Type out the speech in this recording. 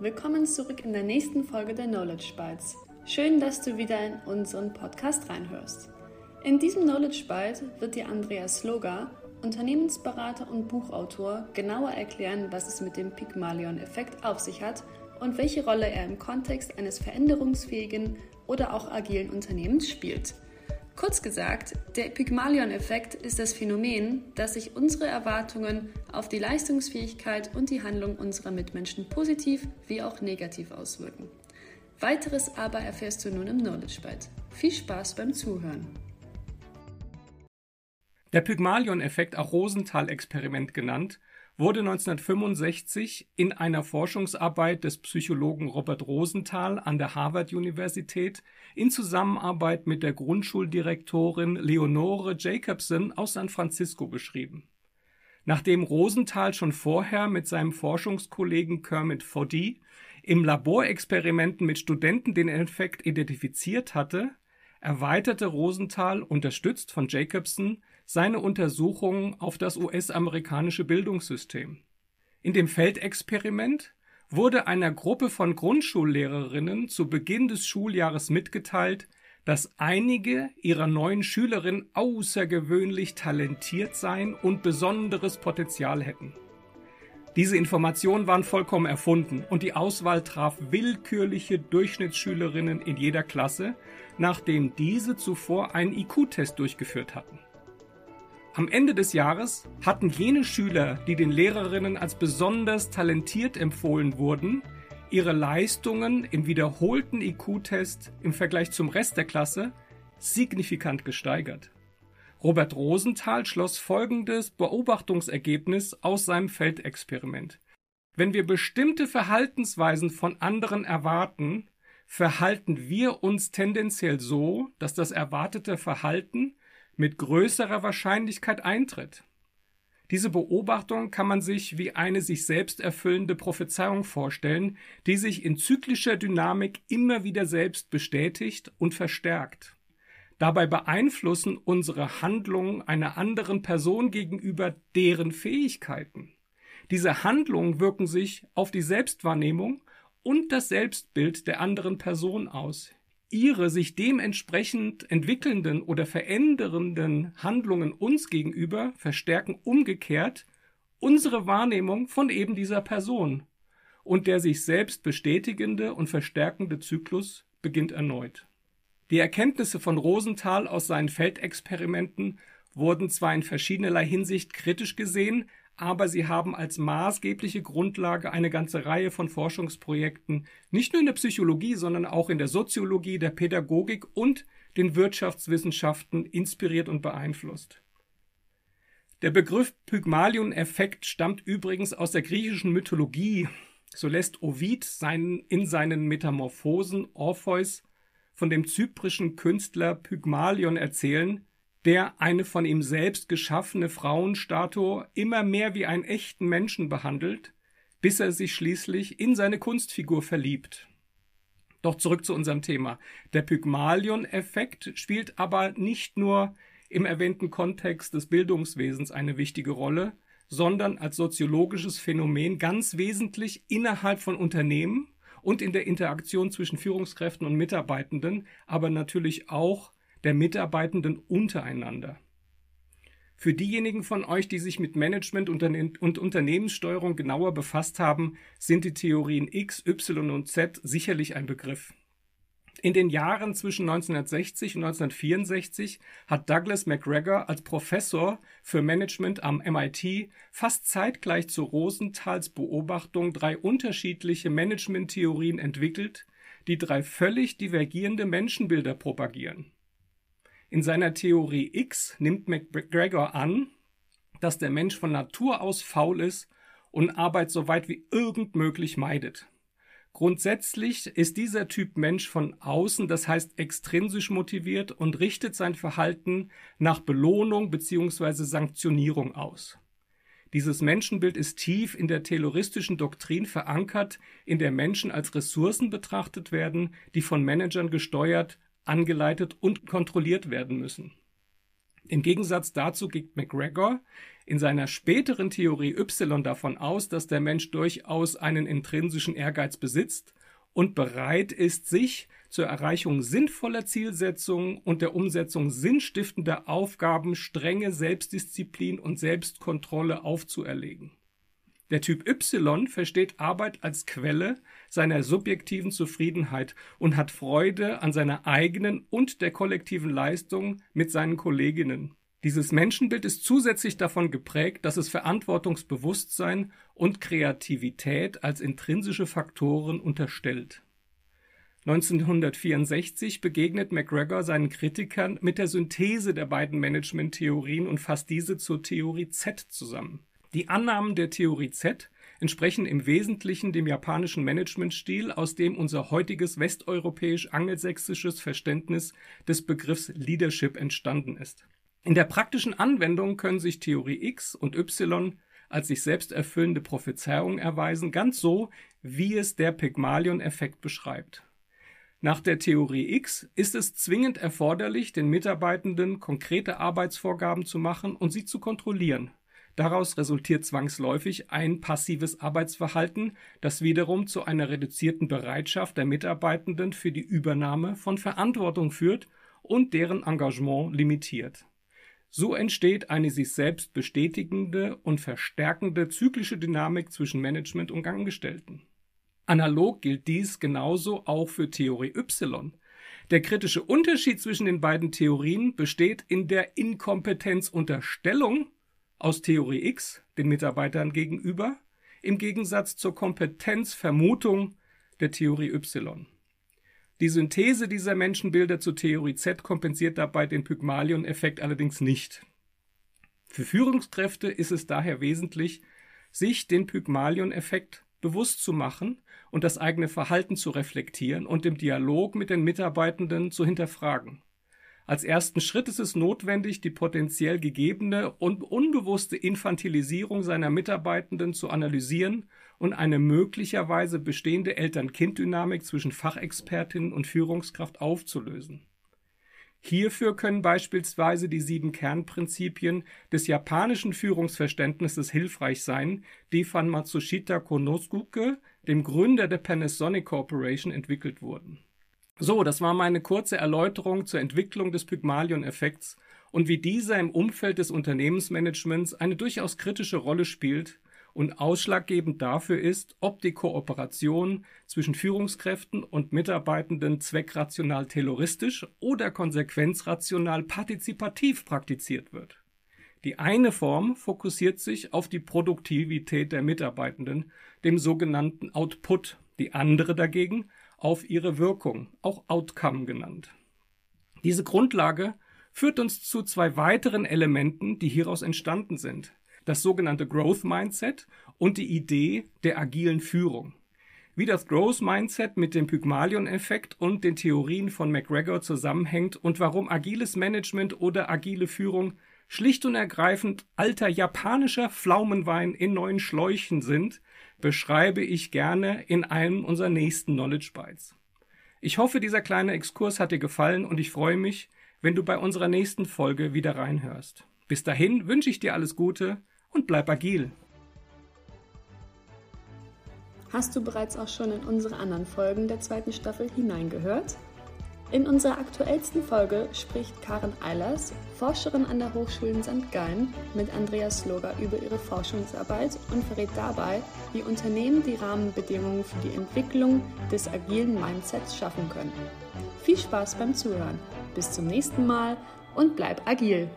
willkommen zurück in der nächsten Folge der Knowledge Bites. Schön, dass du wieder in unseren Podcast reinhörst. In diesem Knowledge Bite wird dir Andreas Sloga, Unternehmensberater und Buchautor, genauer erklären, was es mit dem Pygmalion-Effekt auf sich hat und welche Rolle er im Kontext eines veränderungsfähigen oder auch agilen Unternehmens spielt. Kurz gesagt, der Pygmalion-Effekt ist das Phänomen, dass sich unsere Erwartungen auf die Leistungsfähigkeit und die Handlung unserer Mitmenschen positiv wie auch negativ auswirken. Weiteres aber erfährst du nun im Knowledge Byte. Viel Spaß beim Zuhören! Der Pygmalion-Effekt, auch Rosenthal-Experiment genannt, wurde 1965 in einer Forschungsarbeit des Psychologen Robert Rosenthal an der Harvard-Universität in Zusammenarbeit mit der Grundschuldirektorin Leonore Jacobson aus San Francisco beschrieben. Nachdem Rosenthal schon vorher mit seinem Forschungskollegen Kermit Foddy im Laborexperimenten mit Studenten den Effekt identifiziert hatte, erweiterte Rosenthal, unterstützt von Jacobson, seine Untersuchungen auf das US-amerikanische Bildungssystem. In dem Feldexperiment wurde einer Gruppe von Grundschullehrerinnen zu Beginn des Schuljahres mitgeteilt, dass einige ihrer neuen Schülerinnen außergewöhnlich talentiert seien und besonderes Potenzial hätten. Diese Informationen waren vollkommen erfunden und die Auswahl traf willkürliche Durchschnittsschülerinnen in jeder Klasse, nachdem diese zuvor einen IQ-Test durchgeführt hatten. Am Ende des Jahres hatten jene Schüler, die den Lehrerinnen als besonders talentiert empfohlen wurden, ihre Leistungen im wiederholten IQ-Test im Vergleich zum Rest der Klasse signifikant gesteigert. Robert Rosenthal schloss folgendes Beobachtungsergebnis aus seinem Feldexperiment. Wenn wir bestimmte Verhaltensweisen von anderen erwarten, verhalten wir uns tendenziell so, dass das erwartete Verhalten mit größerer Wahrscheinlichkeit eintritt. Diese Beobachtung kann man sich wie eine sich selbst erfüllende Prophezeiung vorstellen, die sich in zyklischer Dynamik immer wieder selbst bestätigt und verstärkt. Dabei beeinflussen unsere Handlungen einer anderen Person gegenüber deren Fähigkeiten. Diese Handlungen wirken sich auf die Selbstwahrnehmung und das Selbstbild der anderen Person aus ihre sich dementsprechend entwickelnden oder verändernden Handlungen uns gegenüber verstärken umgekehrt unsere Wahrnehmung von eben dieser Person. Und der sich selbst bestätigende und verstärkende Zyklus beginnt erneut. Die Erkenntnisse von Rosenthal aus seinen Feldexperimenten wurden zwar in verschiedenerlei Hinsicht kritisch gesehen, aber sie haben als maßgebliche Grundlage eine ganze Reihe von Forschungsprojekten, nicht nur in der Psychologie, sondern auch in der Soziologie, der Pädagogik und den Wirtschaftswissenschaften inspiriert und beeinflusst. Der Begriff Pygmalion-Effekt stammt übrigens aus der griechischen Mythologie. So lässt Ovid seinen, in seinen Metamorphosen Orpheus von dem zyprischen Künstler Pygmalion erzählen, der eine von ihm selbst geschaffene Frauenstatue immer mehr wie einen echten Menschen behandelt, bis er sich schließlich in seine Kunstfigur verliebt. Doch zurück zu unserem Thema. Der Pygmalion-Effekt spielt aber nicht nur im erwähnten Kontext des Bildungswesens eine wichtige Rolle, sondern als soziologisches Phänomen ganz wesentlich innerhalb von Unternehmen und in der Interaktion zwischen Führungskräften und Mitarbeitenden, aber natürlich auch der Mitarbeitenden untereinander. Für diejenigen von euch, die sich mit Management und Unternehmenssteuerung genauer befasst haben, sind die Theorien X, Y und Z sicherlich ein Begriff. In den Jahren zwischen 1960 und 1964 hat Douglas McGregor als Professor für Management am MIT fast zeitgleich zu Rosenthals Beobachtung drei unterschiedliche Managementtheorien entwickelt, die drei völlig divergierende Menschenbilder propagieren. In seiner Theorie X nimmt McGregor an, dass der Mensch von Natur aus faul ist und Arbeit so weit wie irgend möglich meidet. Grundsätzlich ist dieser Typ Mensch von außen, das heißt extrinsisch motiviert und richtet sein Verhalten nach Belohnung bzw. Sanktionierung aus. Dieses Menschenbild ist tief in der tayloristischen Doktrin verankert, in der Menschen als Ressourcen betrachtet werden, die von Managern gesteuert, angeleitet und kontrolliert werden müssen. Im Gegensatz dazu geht McGregor in seiner späteren Theorie Y davon aus, dass der Mensch durchaus einen intrinsischen Ehrgeiz besitzt und bereit ist, sich zur Erreichung sinnvoller Zielsetzungen und der Umsetzung sinnstiftender Aufgaben strenge Selbstdisziplin und Selbstkontrolle aufzuerlegen. Der Typ Y versteht Arbeit als Quelle seiner subjektiven Zufriedenheit und hat Freude an seiner eigenen und der kollektiven Leistung mit seinen Kolleginnen. Dieses Menschenbild ist zusätzlich davon geprägt, dass es Verantwortungsbewusstsein und Kreativität als intrinsische Faktoren unterstellt. 1964 begegnet McGregor seinen Kritikern mit der Synthese der beiden Management-Theorien und fasst diese zur Theorie Z zusammen. Die Annahmen der Theorie Z entsprechen im Wesentlichen dem japanischen Managementstil, aus dem unser heutiges westeuropäisch-angelsächsisches Verständnis des Begriffs Leadership entstanden ist. In der praktischen Anwendung können sich Theorie X und Y als sich selbst erfüllende Prophezeiungen erweisen, ganz so, wie es der Pygmalion-Effekt beschreibt. Nach der Theorie X ist es zwingend erforderlich, den Mitarbeitenden konkrete Arbeitsvorgaben zu machen und sie zu kontrollieren. Daraus resultiert zwangsläufig ein passives Arbeitsverhalten, das wiederum zu einer reduzierten Bereitschaft der Mitarbeitenden für die Übernahme von Verantwortung führt und deren Engagement limitiert. So entsteht eine sich selbst bestätigende und verstärkende zyklische Dynamik zwischen Management und Angestellten. Analog gilt dies genauso auch für Theorie Y. Der kritische Unterschied zwischen den beiden Theorien besteht in der Inkompetenzunterstellung aus Theorie X den Mitarbeitern gegenüber im Gegensatz zur Kompetenzvermutung der Theorie Y. Die Synthese dieser Menschenbilder zu Theorie Z kompensiert dabei den Pygmalion-Effekt allerdings nicht. Für Führungskräfte ist es daher wesentlich, sich den Pygmalion-Effekt bewusst zu machen und das eigene Verhalten zu reflektieren und im Dialog mit den Mitarbeitenden zu hinterfragen. Als ersten Schritt ist es notwendig, die potenziell gegebene und unbewusste Infantilisierung seiner Mitarbeitenden zu analysieren und eine möglicherweise bestehende Eltern-Kind-Dynamik zwischen Fachexpertin und Führungskraft aufzulösen. Hierfür können beispielsweise die sieben Kernprinzipien des japanischen Führungsverständnisses hilfreich sein, die von Matsushita Konosuke, dem Gründer der Panasonic Corporation, entwickelt wurden so, das war meine kurze Erläuterung zur Entwicklung des Pygmalion-Effekts und wie dieser im Umfeld des Unternehmensmanagements eine durchaus kritische Rolle spielt und ausschlaggebend dafür ist, ob die Kooperation zwischen Führungskräften und Mitarbeitenden zweckrational terroristisch oder konsequenzrational partizipativ praktiziert wird. Die eine Form fokussiert sich auf die Produktivität der Mitarbeitenden, dem sogenannten Output, die andere dagegen auf ihre Wirkung, auch Outcome genannt. Diese Grundlage führt uns zu zwei weiteren Elementen, die hieraus entstanden sind. Das sogenannte Growth Mindset und die Idee der agilen Führung. Wie das Growth Mindset mit dem Pygmalion-Effekt und den Theorien von McGregor zusammenhängt und warum agiles Management oder agile Führung schlicht und ergreifend alter japanischer Pflaumenwein in neuen Schläuchen sind, beschreibe ich gerne in einem unserer nächsten Knowledge Bites. Ich hoffe, dieser kleine Exkurs hat dir gefallen und ich freue mich, wenn du bei unserer nächsten Folge wieder reinhörst. Bis dahin wünsche ich dir alles Gute und bleib agil. Hast du bereits auch schon in unsere anderen Folgen der zweiten Staffel hineingehört? In unserer aktuellsten Folge spricht Karen Eilers, Forscherin an der Hochschule in St. Gallen, mit Andreas Sloger über ihre Forschungsarbeit und verrät dabei, wie Unternehmen die Rahmenbedingungen für die Entwicklung des agilen Mindsets schaffen können. Viel Spaß beim Zuhören. Bis zum nächsten Mal und bleib agil!